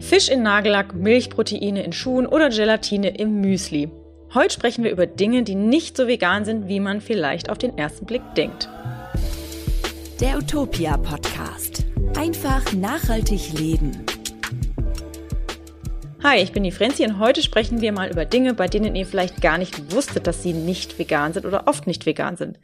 Fisch in Nagellack, Milchproteine in Schuhen oder Gelatine im Müsli. Heute sprechen wir über Dinge, die nicht so vegan sind, wie man vielleicht auf den ersten Blick denkt. Der Utopia Podcast. Einfach nachhaltig leben. Hi, ich bin die Frenzi und heute sprechen wir mal über Dinge, bei denen ihr vielleicht gar nicht wusstet, dass sie nicht vegan sind oder oft nicht vegan sind.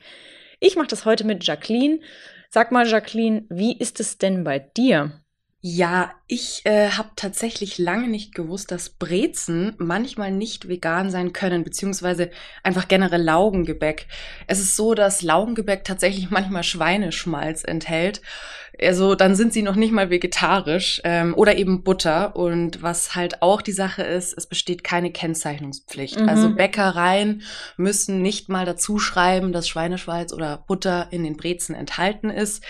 Ich mache das heute mit Jacqueline. Sag mal, Jacqueline, wie ist es denn bei dir? Ja, ich äh, habe tatsächlich lange nicht gewusst, dass Brezen manchmal nicht vegan sein können, beziehungsweise einfach generell Laugengebäck. Es ist so, dass Laugengebäck tatsächlich manchmal Schweineschmalz enthält. Also dann sind sie noch nicht mal vegetarisch ähm, oder eben Butter. Und was halt auch die Sache ist, es besteht keine Kennzeichnungspflicht. Mhm. Also Bäckereien müssen nicht mal dazu schreiben, dass Schweineschmalz oder Butter in den Brezen enthalten ist.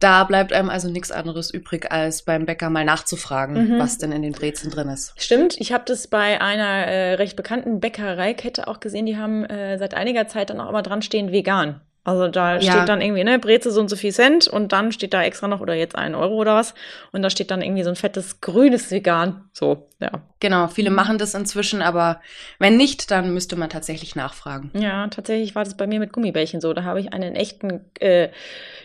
Da bleibt einem also nichts anderes übrig, als beim Bäcker mal nachzufragen, mhm. was denn in den Brezen drin ist. Stimmt, ich habe das bei einer äh, recht bekannten Bäckereikette auch gesehen, die haben äh, seit einiger Zeit dann auch immer dran stehen vegan. Also da ja. steht dann irgendwie, ne, Breze so und so viel Cent und dann steht da extra noch, oder jetzt ein Euro oder was. Und da steht dann irgendwie so ein fettes grünes Vegan. So, ja. Genau, viele machen das inzwischen, aber wenn nicht, dann müsste man tatsächlich nachfragen. Ja, tatsächlich war das bei mir mit Gummibärchen so. Da habe ich einen echten äh,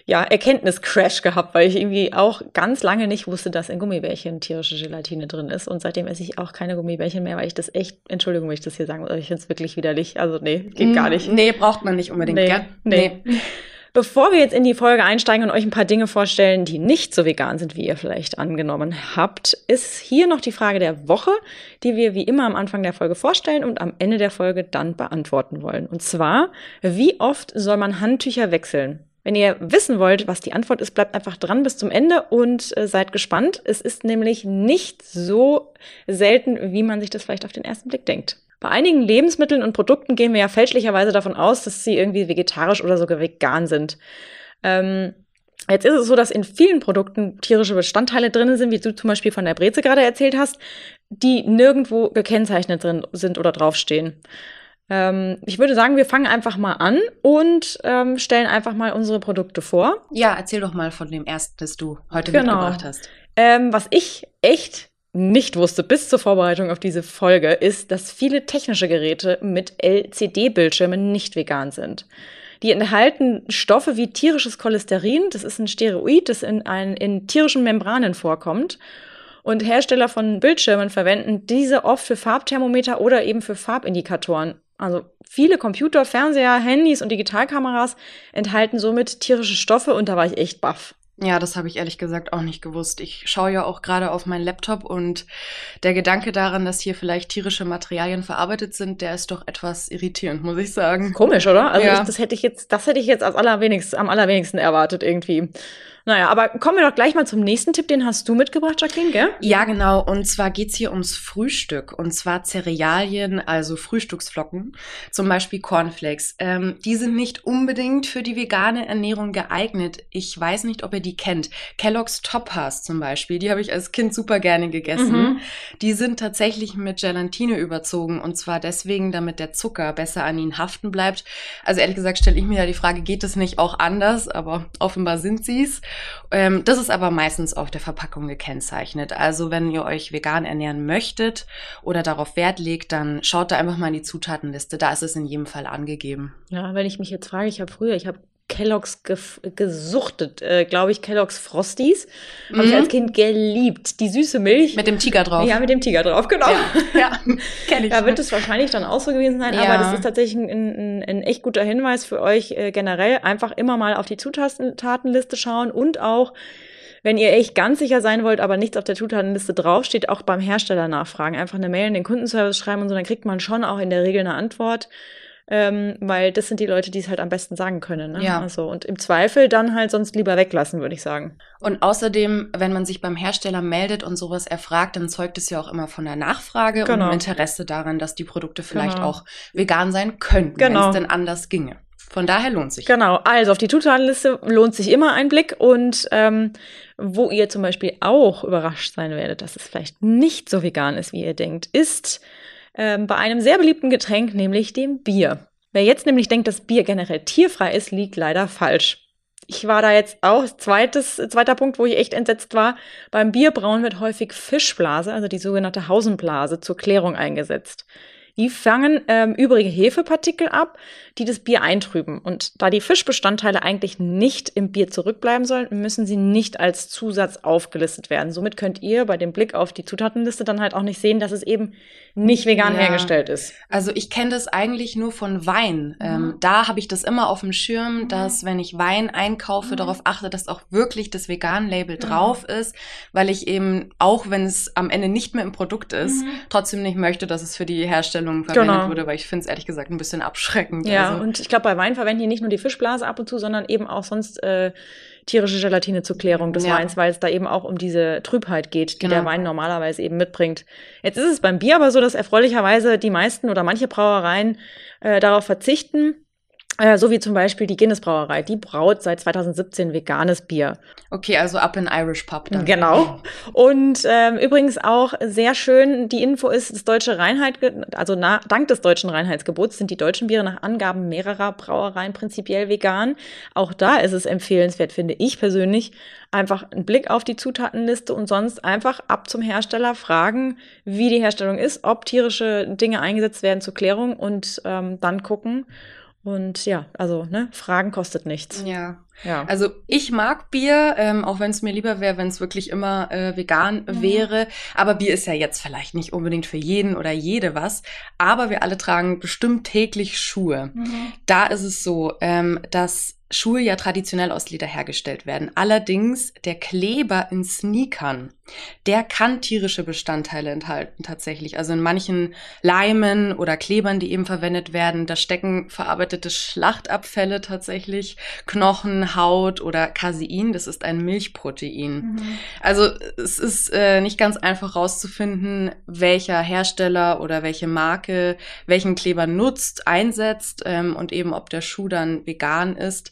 ja, Erkenntniscrash gehabt, weil ich irgendwie auch ganz lange nicht wusste, dass in Gummibärchen tierische Gelatine drin ist. Und seitdem esse ich auch keine Gummibärchen mehr, weil ich das echt, Entschuldigung, wenn ich das hier sagen muss, ich finde es wirklich widerlich. Also nee, geht gar nicht. Nee, braucht man nicht unbedingt, nee, gell? Nee. nee. Bevor wir jetzt in die Folge einsteigen und euch ein paar Dinge vorstellen, die nicht so vegan sind, wie ihr vielleicht angenommen habt, ist hier noch die Frage der Woche, die wir wie immer am Anfang der Folge vorstellen und am Ende der Folge dann beantworten wollen. Und zwar, wie oft soll man Handtücher wechseln? Wenn ihr wissen wollt, was die Antwort ist, bleibt einfach dran bis zum Ende und äh, seid gespannt. Es ist nämlich nicht so selten, wie man sich das vielleicht auf den ersten Blick denkt. Bei einigen Lebensmitteln und Produkten gehen wir ja fälschlicherweise davon aus, dass sie irgendwie vegetarisch oder sogar vegan sind. Ähm, jetzt ist es so, dass in vielen Produkten tierische Bestandteile drin sind, wie du zum Beispiel von der Breze gerade erzählt hast, die nirgendwo gekennzeichnet drin sind oder draufstehen. Ähm, ich würde sagen, wir fangen einfach mal an und ähm, stellen einfach mal unsere Produkte vor. Ja, erzähl doch mal von dem ersten, das du heute genau. mitgebracht hast. Ähm, was ich echt nicht wusste bis zur Vorbereitung auf diese Folge, ist, dass viele technische Geräte mit LCD-Bildschirmen nicht vegan sind. Die enthalten Stoffe wie tierisches Cholesterin, das ist ein Steroid, das in, ein, in tierischen Membranen vorkommt. Und Hersteller von Bildschirmen verwenden diese oft für Farbthermometer oder eben für Farbindikatoren. Also viele Computer, Fernseher, Handys und Digitalkameras enthalten somit tierische Stoffe und da war ich echt baff. Ja, das habe ich ehrlich gesagt auch nicht gewusst. Ich schaue ja auch gerade auf meinen Laptop und der Gedanke daran, dass hier vielleicht tierische Materialien verarbeitet sind, der ist doch etwas irritierend, muss ich sagen. Komisch, oder? Also ja. ich, das hätte ich jetzt, das hätte ich jetzt als allerwenigsten, am allerwenigsten erwartet irgendwie. Naja, aber kommen wir doch gleich mal zum nächsten Tipp, den hast du mitgebracht, Jacqueline, gell? Ja, genau. Und zwar geht's hier ums Frühstück. Und zwar Cerealien, also Frühstücksflocken, zum Beispiel Cornflakes. Ähm, die sind nicht unbedingt für die vegane Ernährung geeignet. Ich weiß nicht, ob ihr die kennt. Kellogg's Toppers zum Beispiel, die habe ich als Kind super gerne gegessen. Mhm. Die sind tatsächlich mit Gelatine überzogen. Und zwar deswegen, damit der Zucker besser an ihnen haften bleibt. Also ehrlich gesagt stelle ich mir ja die Frage, geht es nicht auch anders? Aber offenbar sind sie's. Ähm, das ist aber meistens auf der Verpackung gekennzeichnet. Also wenn ihr euch vegan ernähren möchtet oder darauf Wert legt, dann schaut da einfach mal in die Zutatenliste. Da ist es in jedem Fall angegeben. Ja, wenn ich mich jetzt frage, ich habe früher, ich habe Kelloggs gesuchtet, äh, glaube ich, Kelloggs Frosties. Mhm. Habe ich als Kind geliebt. Die süße Milch. Mit dem Tiger drauf. Ja, mit dem Tiger drauf, genau. Ja, ja kenne ich. Da wird es wahrscheinlich dann auch so gewesen sein, ja. aber das ist tatsächlich ein, ein, ein, echt guter Hinweis für euch äh, generell. Einfach immer mal auf die Zutatenliste schauen und auch wenn ihr echt ganz sicher sein wollt, aber nichts auf der Zutatenliste draufsteht, auch beim Hersteller nachfragen. Einfach eine Mail in den Kundenservice schreiben und so, dann kriegt man schon auch in der Regel eine Antwort ähm, weil das sind die Leute, die es halt am besten sagen können. Ne? Ja. Also, und im Zweifel dann halt sonst lieber weglassen, würde ich sagen. Und außerdem, wenn man sich beim Hersteller meldet und sowas erfragt, dann zeugt es ja auch immer von der Nachfrage genau. und Interesse daran, dass die Produkte vielleicht genau. auch vegan sein könnten, genau. wenn es denn anders ginge. Von daher lohnt sich. Genau, also auf die Zutatenliste lohnt sich immer ein Blick und ähm, wo ihr zum Beispiel auch überrascht sein werdet, dass es vielleicht nicht so vegan ist, wie ihr denkt, ist ähm, bei einem sehr beliebten Getränk, nämlich dem Bier. Wer jetzt nämlich denkt, dass Bier generell tierfrei ist, liegt leider falsch. ich war da jetzt auch, zweites, zweiter Punkt, wo ich echt entsetzt war, beim Bierbrauen wird häufig Fischblase, also die sogenannte Hausenblase, zur Klärung eingesetzt. Die fangen ähm, übrige Hefepartikel ab, die das Bier eintrüben. Und da die Fischbestandteile eigentlich nicht im Bier zurückbleiben sollen, müssen sie nicht als Zusatz aufgelistet werden. Somit könnt ihr bei dem Blick auf die Zutatenliste dann halt auch nicht sehen, dass es eben nicht vegan ja. hergestellt ist. Also ich kenne das eigentlich nur von Wein. Mhm. Ähm, da habe ich das immer auf dem Schirm, mhm. dass wenn ich Wein einkaufe, mhm. darauf achte, dass auch wirklich das Vegan-Label mhm. drauf ist, weil ich eben, auch wenn es am Ende nicht mehr im Produkt ist, mhm. trotzdem nicht möchte, dass es für die Herstellung verwendet genau. wurde, weil ich finde es ehrlich gesagt ein bisschen abschreckend. Ja, also. und ich glaube, bei Wein verwenden die nicht nur die Fischblase ab und zu, sondern eben auch sonst äh, tierische Gelatine zur Klärung des ja. Weins, weil es da eben auch um diese Trübheit geht, die genau. der Wein normalerweise eben mitbringt. Jetzt ist es beim Bier aber so, dass erfreulicherweise die meisten oder manche Brauereien äh, darauf verzichten, so wie zum Beispiel die Guinness Brauerei. Die braut seit 2017 veganes Bier. Okay, also ab in Irish Pub dann. Genau. Und ähm, übrigens auch sehr schön, die Info ist, das deutsche Reinheit, also na, dank des deutschen Reinheitsgebots sind die deutschen Biere nach Angaben mehrerer Brauereien prinzipiell vegan. Auch da ist es empfehlenswert, finde ich persönlich, einfach einen Blick auf die Zutatenliste und sonst einfach ab zum Hersteller fragen, wie die Herstellung ist, ob tierische Dinge eingesetzt werden zur Klärung und ähm, dann gucken und ja, also, ne, Fragen kostet nichts. Ja. ja. Also ich mag Bier, ähm, auch wenn es mir lieber wäre, wenn es wirklich immer äh, vegan mhm. wäre. Aber Bier ist ja jetzt vielleicht nicht unbedingt für jeden oder jede was. Aber wir alle tragen bestimmt täglich Schuhe. Mhm. Da ist es so, ähm, dass Schuhe ja traditionell aus Leder hergestellt werden. Allerdings der Kleber in Sneakern, der kann tierische Bestandteile enthalten tatsächlich. Also in manchen Leimen oder Klebern, die eben verwendet werden, da stecken verarbeitete Schlachtabfälle tatsächlich, Knochen, Haut oder Casein, das ist ein Milchprotein. Mhm. Also es ist äh, nicht ganz einfach rauszufinden, welcher Hersteller oder welche Marke welchen Kleber nutzt, einsetzt ähm, und eben ob der Schuh dann vegan ist.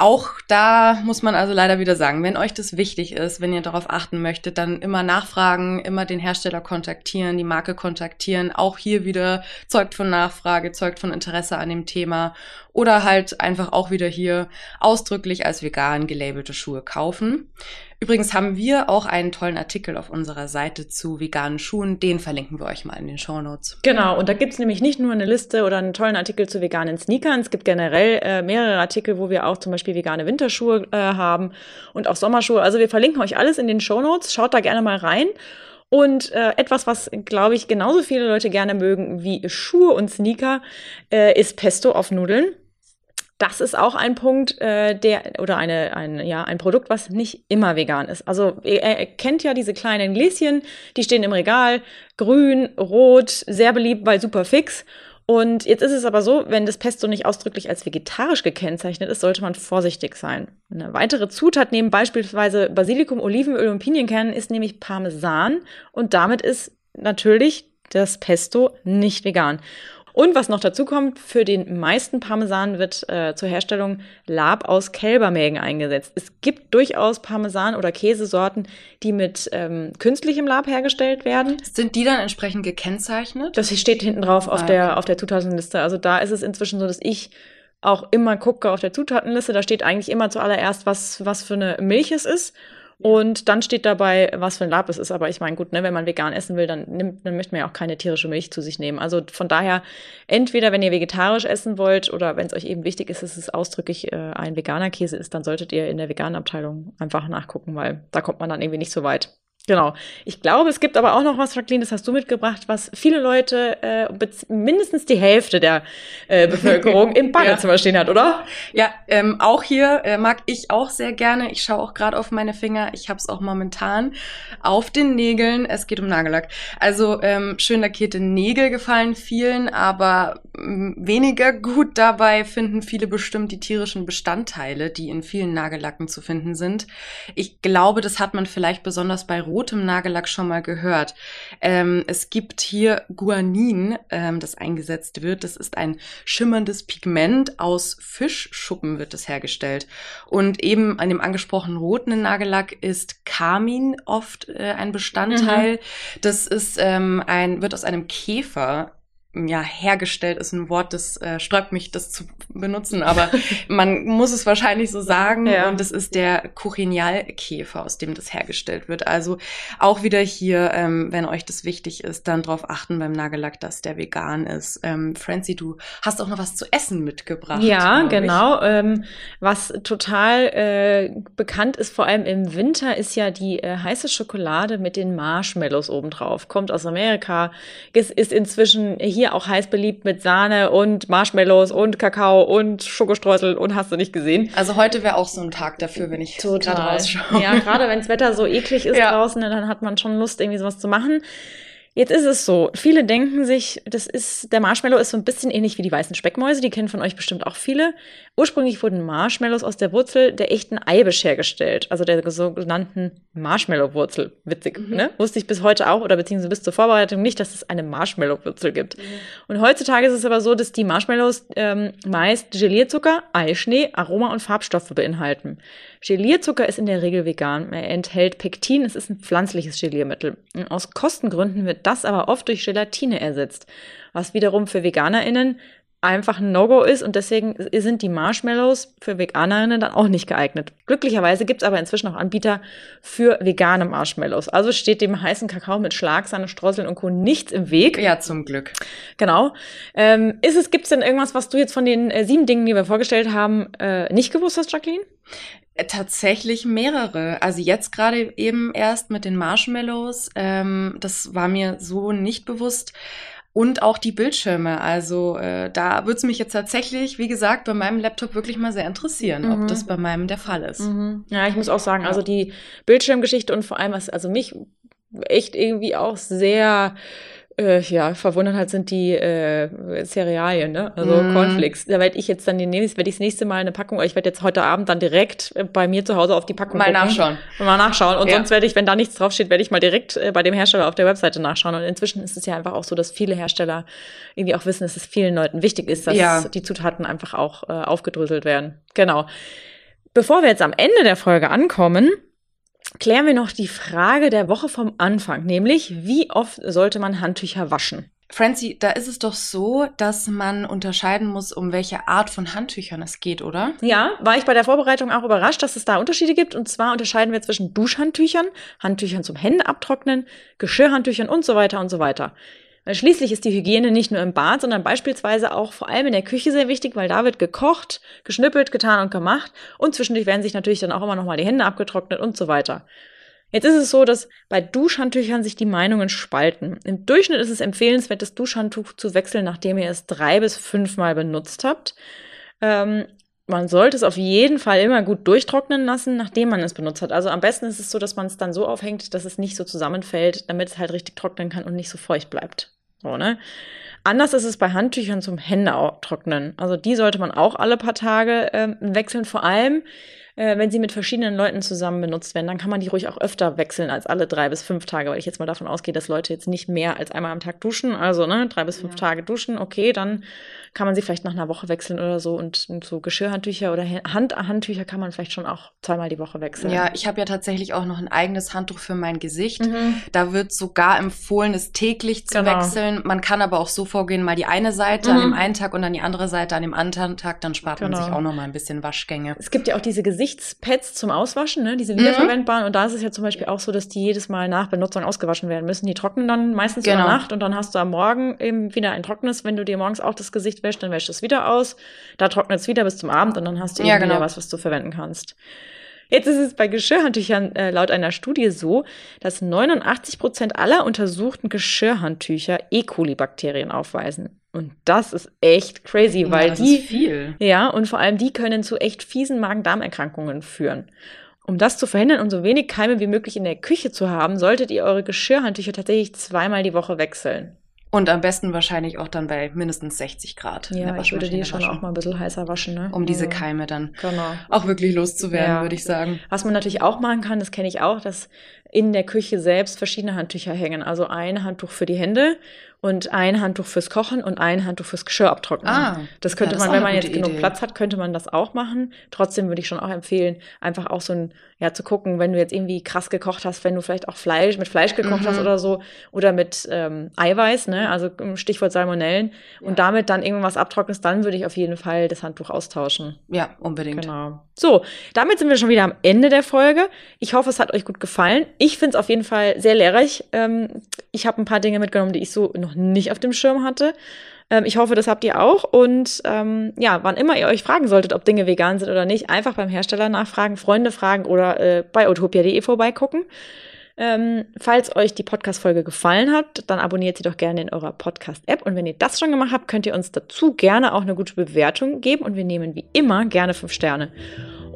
Auch da muss man also leider wieder sagen, wenn euch das wichtig ist, wenn ihr darauf achten möchtet, dann immer nachfragen, immer den Hersteller kontaktieren, die Marke kontaktieren. Auch hier wieder zeugt von Nachfrage, zeugt von Interesse an dem Thema oder halt einfach auch wieder hier ausdrücklich als vegan gelabelte Schuhe kaufen. Übrigens haben wir auch einen tollen Artikel auf unserer Seite zu veganen Schuhen. Den verlinken wir euch mal in den Show Notes. Genau, und da gibt's nämlich nicht nur eine Liste oder einen tollen Artikel zu veganen Sneakern. Es gibt generell äh, mehrere Artikel, wo wir auch zum Beispiel vegane Winterschuhe äh, haben und auch Sommerschuhe. Also wir verlinken euch alles in den Show Notes. Schaut da gerne mal rein. Und äh, etwas, was, glaube ich, genauso viele Leute gerne mögen wie Schuhe und Sneaker, äh, ist Pesto auf Nudeln das ist auch ein Punkt, äh, der oder eine, ein, ja, ein Produkt, was nicht immer vegan ist. Also ihr, ihr kennt ja diese kleinen Gläschen, die stehen im Regal, grün, rot, sehr beliebt bei Superfix. Und jetzt ist es aber so, wenn das Pesto nicht ausdrücklich als vegetarisch gekennzeichnet ist, sollte man vorsichtig sein. Eine weitere Zutat neben beispielsweise Basilikum, Olivenöl und Pinienkernen ist nämlich Parmesan und damit ist natürlich das Pesto nicht vegan. Und was noch dazu kommt, für den meisten Parmesan wird äh, zur Herstellung Lab aus Kälbermägen eingesetzt. Es gibt durchaus Parmesan- oder Käsesorten, die mit ähm, künstlichem Lab hergestellt werden. Sind die dann entsprechend gekennzeichnet? Das steht hinten drauf auf, ah, der, auf der Zutatenliste. Also da ist es inzwischen so, dass ich auch immer gucke auf der Zutatenliste. Da steht eigentlich immer zuallererst, was, was für eine Milch es ist. Und dann steht dabei, was für ein Lab es ist. Aber ich meine, gut, ne, wenn man vegan essen will, dann, nimmt, dann möchte man ja auch keine tierische Milch zu sich nehmen. Also von daher, entweder wenn ihr vegetarisch essen wollt oder wenn es euch eben wichtig ist, dass es ausdrücklich äh, ein veganer Käse ist, dann solltet ihr in der veganen Abteilung einfach nachgucken, weil da kommt man dann irgendwie nicht so weit. Genau. Ich glaube, es gibt aber auch noch was, Jacqueline, das hast du mitgebracht, was viele Leute, äh, mindestens die Hälfte der äh, Bevölkerung im Badezimmer ja. stehen hat, oder? Ja, ähm, auch hier äh, mag ich auch sehr gerne. Ich schaue auch gerade auf meine Finger. Ich habe es auch momentan auf den Nägeln. Es geht um Nagellack. Also ähm, schön lackierte Nägel gefallen vielen, aber ähm, weniger gut dabei finden viele bestimmt die tierischen Bestandteile, die in vielen Nagellacken zu finden sind. Ich glaube, das hat man vielleicht besonders bei rotem Nagellack schon mal gehört. Ähm, es gibt hier Guanin, ähm, das eingesetzt wird. Das ist ein schimmerndes Pigment. Aus Fischschuppen wird es hergestellt. Und eben an dem angesprochenen roten Nagellack ist Carmin oft äh, ein Bestandteil. Mhm. Das ist ähm, ein, wird aus einem Käfer ja, hergestellt ist ein Wort, das äh, sträubt mich, das zu benutzen, aber man muss es wahrscheinlich so sagen. Ja. Und das ist der Kuchinialkäfer, aus dem das hergestellt wird. Also auch wieder hier, ähm, wenn euch das wichtig ist, dann drauf achten beim Nagellack, dass der vegan ist. Ähm, Francie, du hast auch noch was zu essen mitgebracht. Ja, genau. Ähm, was total äh, bekannt ist, vor allem im Winter, ist ja die äh, heiße Schokolade mit den Marshmallows obendrauf. Kommt aus Amerika, ist, ist inzwischen hier hier auch heiß beliebt mit Sahne und Marshmallows und Kakao und Schokostreusel und hast du nicht gesehen. Also heute wäre auch so ein Tag dafür, wenn ich gerade rausschaue. Ja, gerade wenn das Wetter so eklig ist ja. draußen, dann hat man schon Lust, irgendwie sowas zu machen. Jetzt ist es so, viele denken sich, das ist, der Marshmallow ist so ein bisschen ähnlich wie die weißen Speckmäuse, die kennen von euch bestimmt auch viele. Ursprünglich wurden Marshmallows aus der Wurzel der echten Eibisch hergestellt, also der sogenannten Marshmallow-Wurzel. Witzig, mhm. ne? Wusste ich bis heute auch oder beziehungsweise bis zur Vorbereitung nicht, dass es eine Marshmallow-Wurzel gibt. Mhm. Und heutzutage ist es aber so, dass die Marshmallows ähm, meist Gelierzucker, Eischnee, Aroma und Farbstoffe beinhalten. Gelierzucker ist in der Regel vegan. Er enthält Pektin, es ist ein pflanzliches Geliermittel. Aus Kostengründen wird das aber oft durch Gelatine ersetzt, was wiederum für VeganerInnen einfach ein No-Go ist und deswegen sind die Marshmallows für Veganerinnen dann auch nicht geeignet. Glücklicherweise gibt es aber inzwischen auch Anbieter für vegane Marshmallows. Also steht dem heißen Kakao mit Schlagsahne, Streuseln und Co. nichts im Weg. Ja, zum Glück. Genau. Ähm, ist es, gibt es denn irgendwas, was du jetzt von den äh, sieben Dingen, die wir vorgestellt haben, äh, nicht gewusst hast, Jacqueline? Äh, tatsächlich mehrere. Also jetzt gerade eben erst mit den Marshmallows. Ähm, das war mir so nicht bewusst. Und auch die Bildschirme. Also äh, da würde es mich jetzt tatsächlich, wie gesagt, bei meinem Laptop wirklich mal sehr interessieren, mhm. ob das bei meinem der Fall ist. Mhm. Ja, ich muss auch sagen, also die Bildschirmgeschichte und vor allem, was also mich echt irgendwie auch sehr äh, ja, verwundert hat, sind die äh, Cerealien, ne? Also mm. Cornflakes. Da werde ich jetzt dann demnächst, werde ich das nächste Mal eine Packung, ich werde jetzt heute Abend dann direkt äh, bei mir zu Hause auf die Packung mal gucken nachschauen. Und mal nachschauen. Und ja. sonst werde ich, wenn da nichts draufsteht, werde ich mal direkt äh, bei dem Hersteller auf der Webseite nachschauen. Und inzwischen ist es ja einfach auch so, dass viele Hersteller irgendwie auch wissen, dass es vielen Leuten wichtig ist, dass ja. die Zutaten einfach auch äh, aufgedröselt werden. Genau. Bevor wir jetzt am Ende der Folge ankommen, klären wir noch die Frage der Woche vom Anfang, nämlich wie oft sollte man Handtücher waschen? Francie, da ist es doch so, dass man unterscheiden muss, um welche Art von Handtüchern es geht, oder? Ja, war ich bei der Vorbereitung auch überrascht, dass es da Unterschiede gibt. Und zwar unterscheiden wir zwischen Duschhandtüchern, Handtüchern zum Hände abtrocknen, Geschirrhandtüchern und so weiter und so weiter. Weil schließlich ist die Hygiene nicht nur im Bad, sondern beispielsweise auch vor allem in der Küche sehr wichtig, weil da wird gekocht, geschnippelt, getan und gemacht und zwischendurch werden sich natürlich dann auch immer nochmal die Hände abgetrocknet und so weiter. Jetzt ist es so, dass bei Duschhandtüchern sich die Meinungen spalten. Im Durchschnitt ist es empfehlenswert, das Duschhandtuch zu wechseln, nachdem ihr es drei bis fünfmal benutzt habt. Ähm, man sollte es auf jeden Fall immer gut durchtrocknen lassen, nachdem man es benutzt hat. Also am besten ist es so, dass man es dann so aufhängt, dass es nicht so zusammenfällt, damit es halt richtig trocknen kann und nicht so feucht bleibt. So, ne? Anders ist es bei Handtüchern zum Hände trocknen. Also die sollte man auch alle paar Tage äh, wechseln. Vor allem, äh, wenn sie mit verschiedenen Leuten zusammen benutzt werden, dann kann man die ruhig auch öfter wechseln als alle drei bis fünf Tage, weil ich jetzt mal davon ausgehe, dass Leute jetzt nicht mehr als einmal am Tag duschen. Also ne, drei bis fünf ja. Tage duschen, okay, dann kann man sie vielleicht nach einer Woche wechseln oder so. Und, und so Geschirrhandtücher oder Handhandtücher kann man vielleicht schon auch zweimal die Woche wechseln. Ja, ich habe ja tatsächlich auch noch ein eigenes Handtuch für mein Gesicht. Mhm. Da wird sogar empfohlen, es täglich zu genau. wechseln. Man kann aber auch so vorgehen, mal die eine Seite mhm. an dem einen Tag und dann die andere Seite an dem anderen Tag. Dann spart genau. man sich auch noch mal ein bisschen Waschgänge. Es gibt ja auch diese Gesichtspads zum Auswaschen, ne? diese mhm. wiederverwendbaren. Mhm. Und da ist es ja zum Beispiel auch so, dass die jedes Mal nach Benutzung ausgewaschen werden müssen. Die trocknen dann meistens genau. über Nacht und dann hast du am Morgen eben wieder ein trockenes. Wenn du dir morgens auch das Gesicht wäschst, dann wäschst du es wieder aus. Da trocknet es wieder bis zum Abend und dann hast du ja, eben genau. wieder was, was du verwenden kannst. Jetzt ist es bei Geschirrhandtüchern äh, laut einer Studie so, dass 89 Prozent aller untersuchten Geschirrhandtücher E. coli-Bakterien aufweisen. Und das ist echt crazy, weil ja, die, viel. ja, und vor allem die können zu echt fiesen Magen-Darm-Erkrankungen führen. Um das zu verhindern und so wenig Keime wie möglich in der Küche zu haben, solltet ihr eure Geschirrhandtücher tatsächlich zweimal die Woche wechseln. Und am besten wahrscheinlich auch dann bei mindestens 60 Grad. Ja, ich würde die schon auch mal ein bisschen heißer waschen, ne? Um diese Keime dann genau. auch wirklich loszuwerden, ja. würde ich sagen. Was man natürlich auch machen kann, das kenne ich auch, dass in der Küche selbst verschiedene Handtücher hängen. Also ein Handtuch für die Hände und ein Handtuch fürs Kochen und ein Handtuch fürs Geschirr abtrocknen. Ah, das könnte ja, das man, wenn man jetzt gute genug Idee. Platz hat, könnte man das auch machen. Trotzdem würde ich schon auch empfehlen, einfach auch so ein, ja, zu gucken, wenn du jetzt irgendwie krass gekocht hast, wenn du vielleicht auch Fleisch, mit Fleisch gekocht Mhm. hast oder so, oder mit ähm, Eiweiß, ne, also Stichwort Salmonellen, Ja. und damit dann irgendwas abtrocknest, dann würde ich auf jeden Fall das Handtuch austauschen. Ja, unbedingt. Genau. So, damit sind wir schon wieder am Ende der Folge. Ich hoffe, es hat euch gut gefallen. Ich finde es auf jeden Fall sehr lehrreich. Ähm, ich habe ein paar Dinge mitgenommen, die ich so noch nicht auf dem Schirm hatte. Ähm, ich hoffe, das habt ihr auch. Und ähm, ja, wann immer ihr euch fragen solltet, ob Dinge vegan sind oder nicht, einfach beim Hersteller nachfragen, Freunde fragen oder äh, bei utopia.de vorbeigucken. Ähm, falls euch die Podcast-Folge gefallen hat, dann abonniert sie doch gerne in eurer Podcast-App. Und wenn ihr das schon gemacht habt, könnt ihr uns dazu gerne auch eine gute Bewertung geben. Und wir nehmen wie immer gerne fünf Sterne.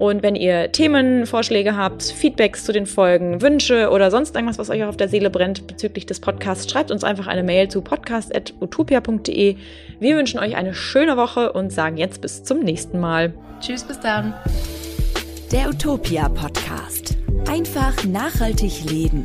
Und wenn ihr Themenvorschläge habt, Feedbacks zu den Folgen, Wünsche oder sonst irgendwas, was euch auf der Seele brennt bezüglich des Podcasts, schreibt uns einfach eine Mail zu podcast.utopia.de. Wir wünschen euch eine schöne Woche und sagen jetzt bis zum nächsten Mal. Tschüss, bis dann. Der Utopia Podcast. Einfach nachhaltig leben.